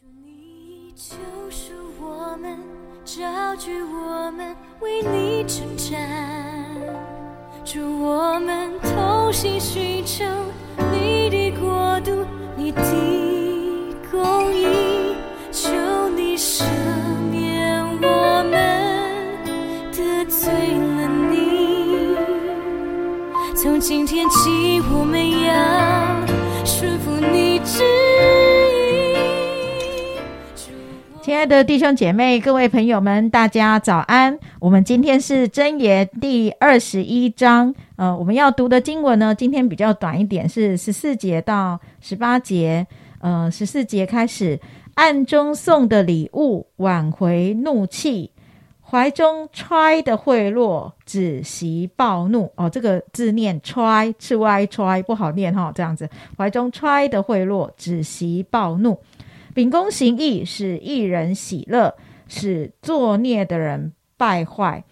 你救赎我们，招聚我们，为你征战。祝我们同心寻求你的国度，你的亲爱的弟兄姐妹、各位朋友们，大家早安！我们今天是箴言第二十一章，呃，我们要读的经文呢，今天比较短一点，是十四节到十八节。呃，十四节开始，暗中送的礼物挽回怒气，怀中揣的贿赂止息暴怒。哦，这个字念揣，赤歪揣不好念哈、这样子，怀中揣的贿赂止息暴怒。秉公行义，使一人喜乐，使作孽的人败坏。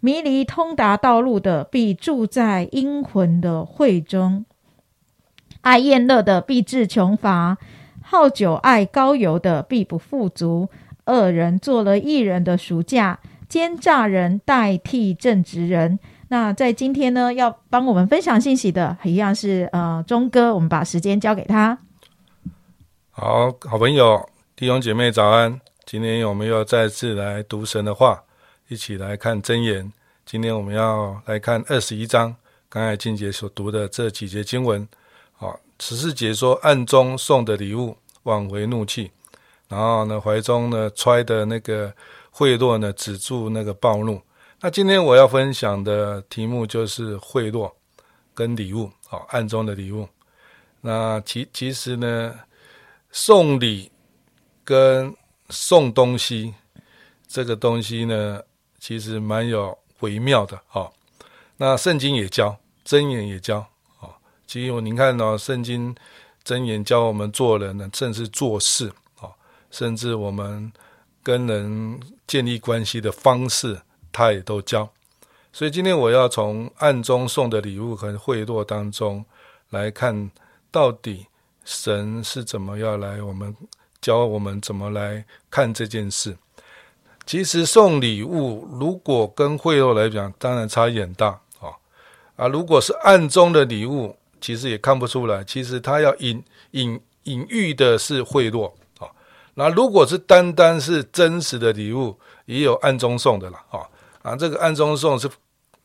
迷离通达道路的，必住在阴魂的会中；爱宴乐的，必致穷乏；好酒爱高油的，必不富足。恶人做了一人的赎价，奸诈人代替正直人。那在今天呢，要帮我们分享信息的，一样是呃钟哥，我们把时间交给他。好好朋友、弟兄姐妹早安！今天我们又再次来读神的话，一起来看箴言。今天我们要来看二十一章，刚才静姐所读的这几节经文。好，十四节说暗中送的礼物挽回怒气，然后呢怀中呢揣的那个贿赂呢止住那个暴怒。那今天我要分享的题目就是贿赂跟礼物，好暗中的礼物。那其其实呢。送礼跟送东西，这个东西呢，其实蛮有微妙的哈、哦。那圣经也教，箴言也教哦。其实您看呢、哦、圣经箴言教我们做人呢，甚至做事哦，甚至我们跟人建立关系的方式，他也都教。所以今天我要从暗中送的礼物和贿赂当中来看，到底。神是怎么要来我们教我们怎么来看这件事？其实送礼物如果跟贿赂来讲，当然差异很大啊啊！如果是暗中的礼物，其实也看不出来。其实他要隐隐隐喻的是贿赂啊。那如果是单单是真实的礼物，也有暗中送的啦啊啊！这个暗中送是，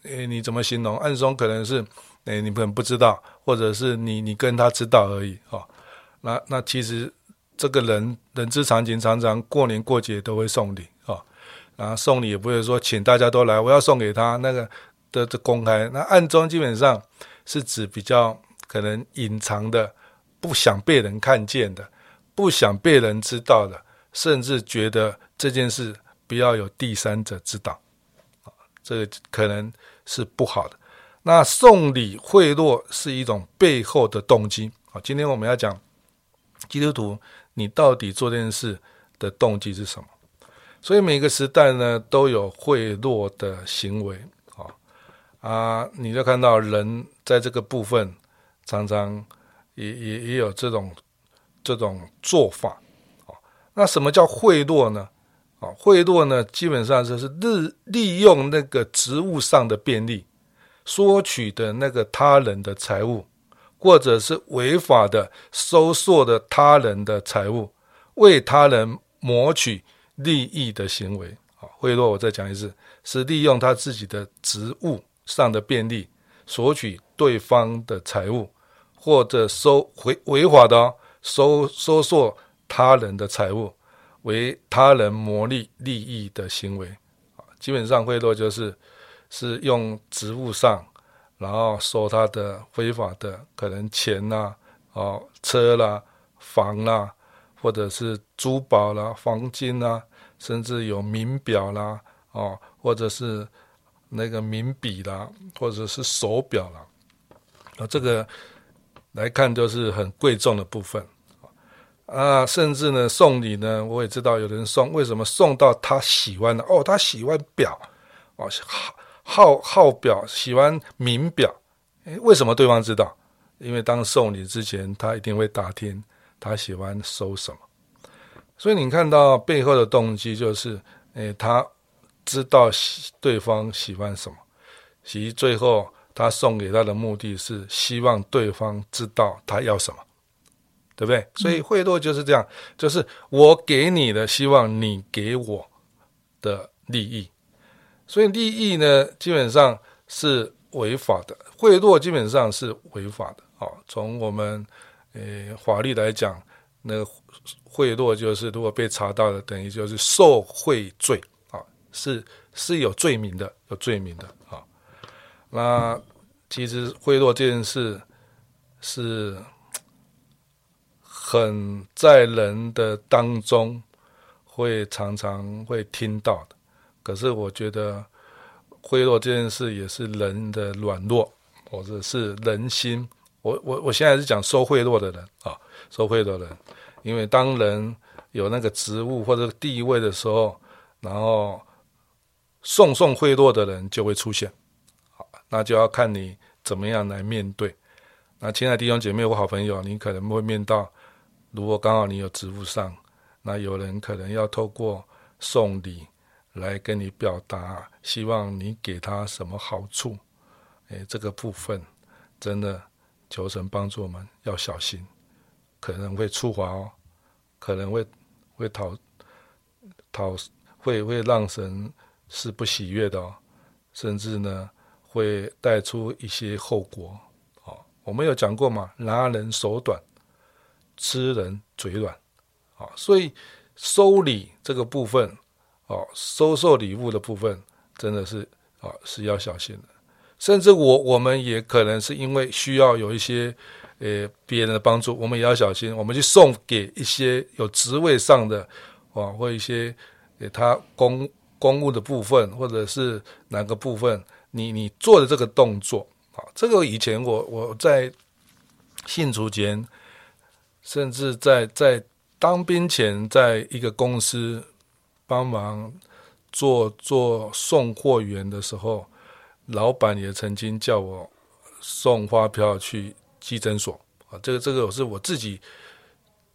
诶，你怎么形容？暗中可能是。哎，你可能不知道，或者是你你跟他知道而已哦。那那其实这个人人之常情，常常过年过节都会送礼哦。然后送礼也不会说请大家都来，我要送给他那个的的公开。那暗中基本上是指比较可能隐藏的，不想被人看见的，不想被人知道的，甚至觉得这件事不要有第三者知道，这个可能是不好的。那送礼贿赂是一种背后的动机啊。今天我们要讲基督徒，你到底做这件事的动机是什么？所以每个时代呢都有贿赂的行为啊啊，你就看到人在这个部分常常也也也有这种这种做法啊。那什么叫贿赂呢？啊，贿赂呢基本上就是利利用那个职务上的便利。索取的那个他人的财物，或者是违法的收受的他人的财物，为他人谋取利益的行为。啊，贿赂我再讲一次，是利用他自己的职务上的便利，索取对方的财物，或者收违违法的、收收受他人的财物，为他人谋利利益的行为。啊，基本上贿赂就是。是用职务上，然后收他的非法的可能钱啦、哦车啦、房啦，或者是珠宝啦、黄金啦，甚至有名表啦、哦或者是那个名笔啦，或者是手表啦，啊这个来看都是很贵重的部分啊，甚至呢送礼呢，我也知道有人送，为什么送到他喜欢的？哦，他喜欢表，哦好。好好表，喜欢名表，诶，为什么对方知道？因为当送礼之前，他一定会打听他喜欢收什么。所以你看到背后的动机就是，诶，他知道对方喜欢什么，其实最后他送给他的目的是希望对方知道他要什么，对不对？所以贿赂就是这样，就是我给你的，希望你给我的利益。所以利益呢，基本上是违法的，贿赂基本上是违法的。好，从我们呃法律来讲，那贿赂就是如果被查到了，等于就是受贿罪啊，是是有罪名的，有罪名的啊。那其实贿赂这件事是很在人的当中会常常会听到的。可是我觉得贿赂这件事也是人的软弱，或者是人心。我我我现在是讲收贿赂的人啊，收贿赂的人，因为当人有那个职务或者地位的时候，然后送送贿赂的人就会出现，好，那就要看你怎么样来面对。那亲爱的弟兄姐妹或好朋友，你可能会面到，如果刚好你有职务上，那有人可能要透过送礼。来跟你表达，希望你给他什么好处？哎，这个部分真的求神帮助我们，要小心，可能会触滑哦，可能会会讨讨会会让神是不喜悦的哦，甚至呢会带出一些后果。哦，我们有讲过嘛，拿人手短，吃人嘴软。啊，所以收礼这个部分。哦，收受礼物的部分真的是啊是要小心的，甚至我我们也可能是因为需要有一些呃别人的帮助，我们也要小心。我们去送给一些有职位上的啊，或一些给他公公务的部分，或者是哪个部分，你你做的这个动作啊，这个以前我我在信主前，甚至在在当兵前，在一个公司。帮忙做做送货员的时候，老板也曾经叫我送发票去寄诊所啊。这个这个我是我自己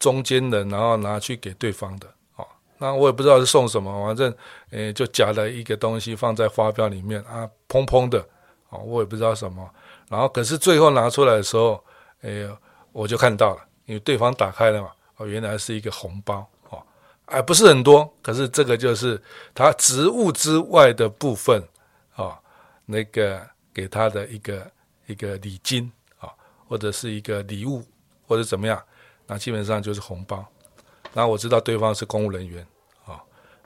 中间人，然后拿去给对方的啊。那我也不知道是送什么，反正诶就夹了一个东西放在发票里面啊，砰砰的啊，我也不知道什么。然后可是最后拿出来的时候，诶我就看到了，因为对方打开了嘛，哦原来是一个红包。哎，不是很多，可是这个就是他职务之外的部分啊，那个给他的一个一个礼金啊，或者是一个礼物，或者怎么样，那基本上就是红包。那我知道对方是公务人员啊，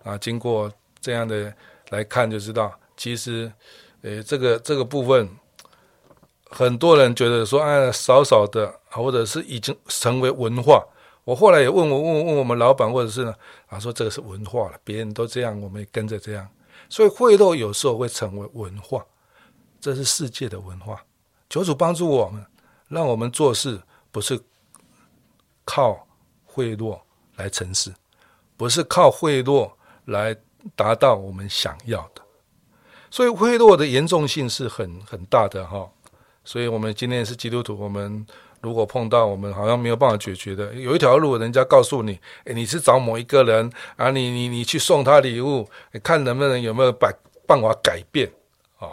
啊，经过这样的来看就知道，其实，呃，这个这个部分，很多人觉得说，哎，少少的，或者是已经成为文化。我后来也问我问问我们老板，或者是呢，啊，说这个是文化了，别人都这样，我们也跟着这样。所以贿赂有时候会成为文化，这是世界的文化。求主帮助我们，让我们做事不是靠贿赂来成事，不是靠贿赂来达到我们想要的。所以贿赂的严重性是很很大的哈。所以我们今天是基督徒，我们。如果碰到我们好像没有办法解决的，有一条路，人家告诉你，哎，你是找某一个人啊，你你你去送他礼物，看能不能有没有办办法改变啊？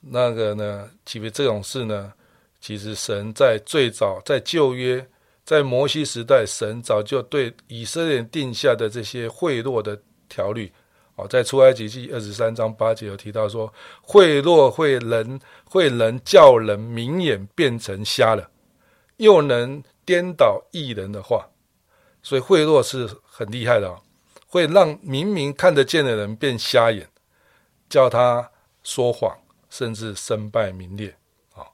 那个呢，其实这种事呢，其实神在最早在旧约，在摩西时代，神早就对以色列定下的这些贿赂的条例在出埃及记二十三章八节有提到说，贿赂会人会人叫人明眼变成瞎了，又能颠倒异人的话，所以贿赂是很厉害的哦，会让明明看得见的人变瞎眼，叫他说谎，甚至身败名裂啊。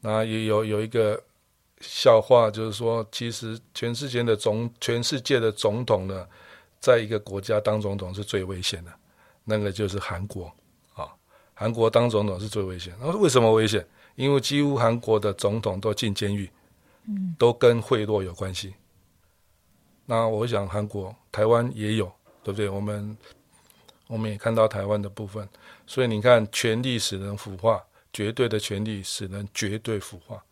那也有有一个笑话，就是说，其实全世界的总全世界的总统呢。在一个国家当总统是最危险的，那个就是韩国啊。韩国当总统是最危险。那为什么危险？因为几乎韩国的总统都进监狱，嗯，都跟贿赂有关系。那我想韩国、台湾也有，对不对？我们我们也看到台湾的部分。所以你看，权力使人腐化，绝对的权力使人绝对腐化。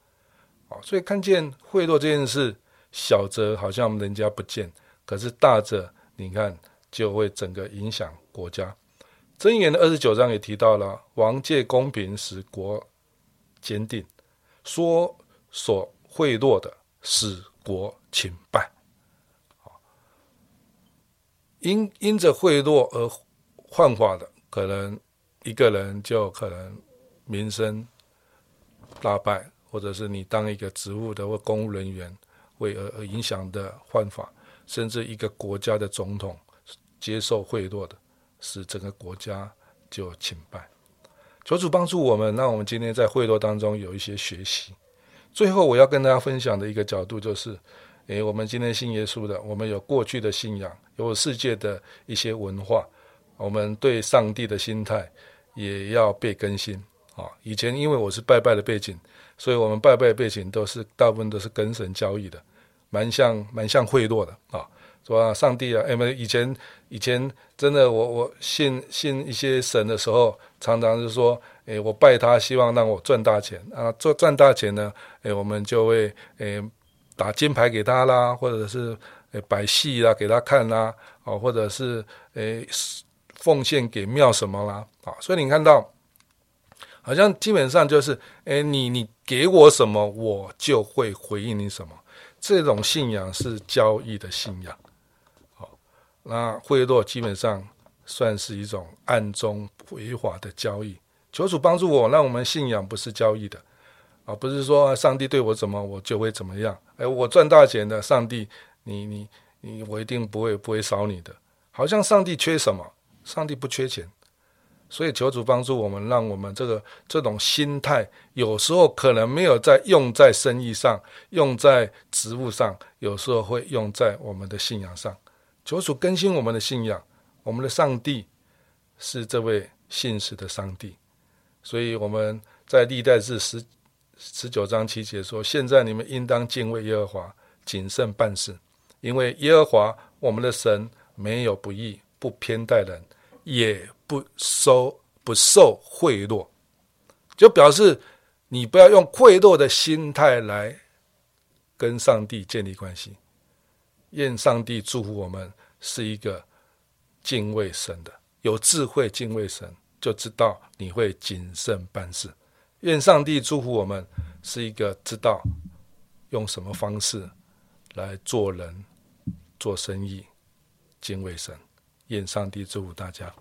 啊，所以看见贿赂这件事，小则好像人家不见。可是大者你看就会整个影响国家。箴言的二十九章也提到了，王借公平使国坚定，说所贿赂的使国倾败。因因着贿赂而幻化的，可能一个人就可能名声大败，或者是你当一个职务的或公务人员为而而影响的换法，甚至一个国家的总统接受贿赂的，使整个国家就倾败。求主帮助我们，让我们今天在贿赂当中有一些学习。最后，我要跟大家分享的一个角度就是。诶，我们今天信耶稣的，我们有过去的信仰，有世界的一些文化，我们对上帝的心态也要被更新啊。以前因为我是拜拜的背景，所以我们拜拜背景都是大部分都是跟神交易的，蛮像蛮像贿赂的啊，说上帝啊，哎，们以前以前真的，我我信信一些神的时候，常常是说，诶，我拜他，希望让我赚大钱啊，赚赚大钱呢，诶，我们就会诶。打金牌给他啦，或者是诶摆戏啦给他看啦，哦，或者是诶奉献给庙什么啦，啊，所以你看到，好像基本上就是诶你你给我什么，我就会回应你什么，这种信仰是交易的信仰，好，那贿赂基本上算是一种暗中违法的交易，求主帮助我，让我们信仰不是交易的。啊，不是说上帝对我怎么，我就会怎么样。哎，我赚大钱的，上帝，你你你，我一定不会不会少你的。好像上帝缺什么？上帝不缺钱，所以求主帮助我们，让我们这个这种心态，有时候可能没有在用在生意上，用在职务上，有时候会用在我们的信仰上。求主更新我们的信仰，我们的上帝是这位信实的上帝，所以我们在历代志十。十九章七节说：“现在你们应当敬畏耶和华，谨慎办事，因为耶和华我们的神没有不义，不偏待人，也不收不受贿赂。”就表示你不要用贿赂的心态来跟上帝建立关系。愿上帝祝福我们是一个敬畏神的，有智慧敬畏神，就知道你会谨慎办事。愿上帝祝福我们，是一个知道用什么方式来做人、做生意、敬畏神。愿上帝祝福大家。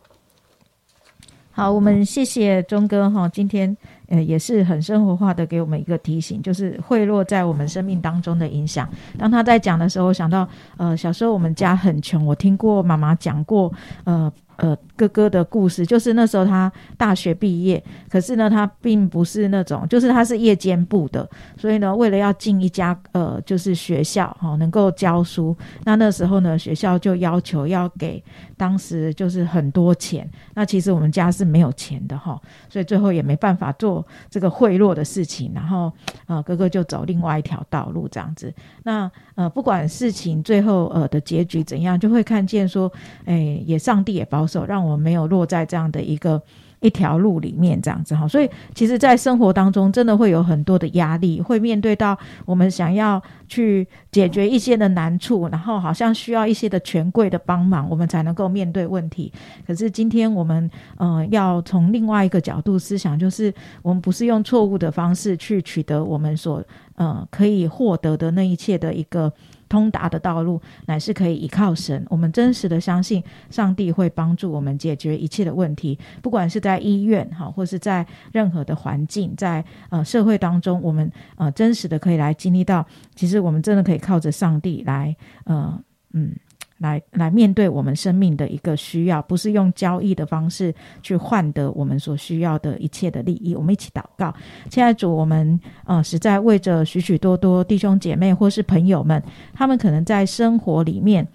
好，我们谢谢钟哥哈，今天呃也是很生活化的给我们一个提醒，就是贿赂在我们生命当中的影响。当他在讲的时候，想到呃小时候我们家很穷，我听过妈妈讲过呃。呃，哥哥的故事就是那时候他大学毕业，可是呢，他并不是那种，就是他是夜间部的，所以呢，为了要进一家呃，就是学校哈，能够教书，那那时候呢，学校就要求要给当时就是很多钱，那其实我们家是没有钱的哈，所以最后也没办法做这个贿赂的事情，然后呃，哥哥就走另外一条道路这样子。那呃，不管事情最后呃的结局怎样，就会看见说，哎，也上帝也保守让我没有落在这样的一个一条路里面，这样子哈，所以其实，在生活当中，真的会有很多的压力，会面对到我们想要去解决一些的难处，然后好像需要一些的权贵的帮忙，我们才能够面对问题。可是今天我们，呃，要从另外一个角度思想，就是我们不是用错误的方式去取得我们所，呃，可以获得的那一切的一个。通达的道路乃是可以依靠神，我们真实的相信上帝会帮助我们解决一切的问题，不管是在医院哈，或是在任何的环境，在呃社会当中，我们呃真实的可以来经历到，其实我们真的可以靠着上帝来呃嗯。来来面对我们生命的一个需要，不是用交易的方式去换得我们所需要的一切的利益。我们一起祷告，亲爱的主，我们呃实在为着许许多多弟兄姐妹或是朋友们，他们可能在生活里面，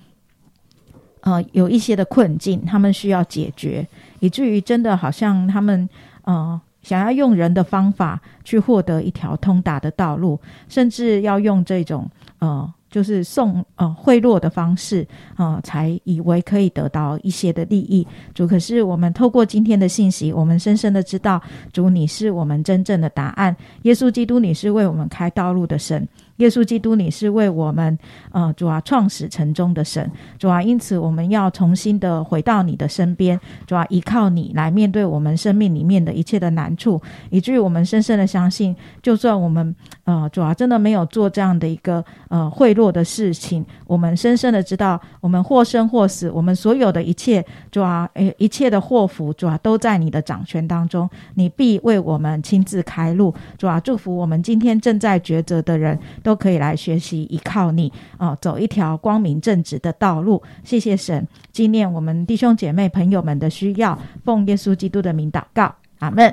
呃有一些的困境，他们需要解决，以至于真的好像他们呃想要用人的方法去获得一条通达的道路，甚至要用这种呃。就是送呃贿赂的方式啊，才以为可以得到一些的利益。主，可是我们透过今天的信息，我们深深的知道，主你是我们真正的答案。耶稣基督，你是为我们开道路的神。耶稣基督，你是为我们，呃，主啊，创始成终的神，主啊，因此我们要重新的回到你的身边，主啊，依靠你来面对我们生命里面的一切的难处，以至于我们深深的相信，就算我们，呃，主啊，真的没有做这样的一个呃贿赂的事情，我们深深的知道，我们或生或死，我们所有的一切，主啊，诶，一切的祸福，主啊，都在你的掌权当中，你必为我们亲自开路，主啊，祝福我们今天正在抉择的人。都都可以来学习，依靠你啊，走一条光明正直的道路。谢谢神，纪念我们弟兄姐妹朋友们的需要，奉耶稣基督的名祷告，阿门。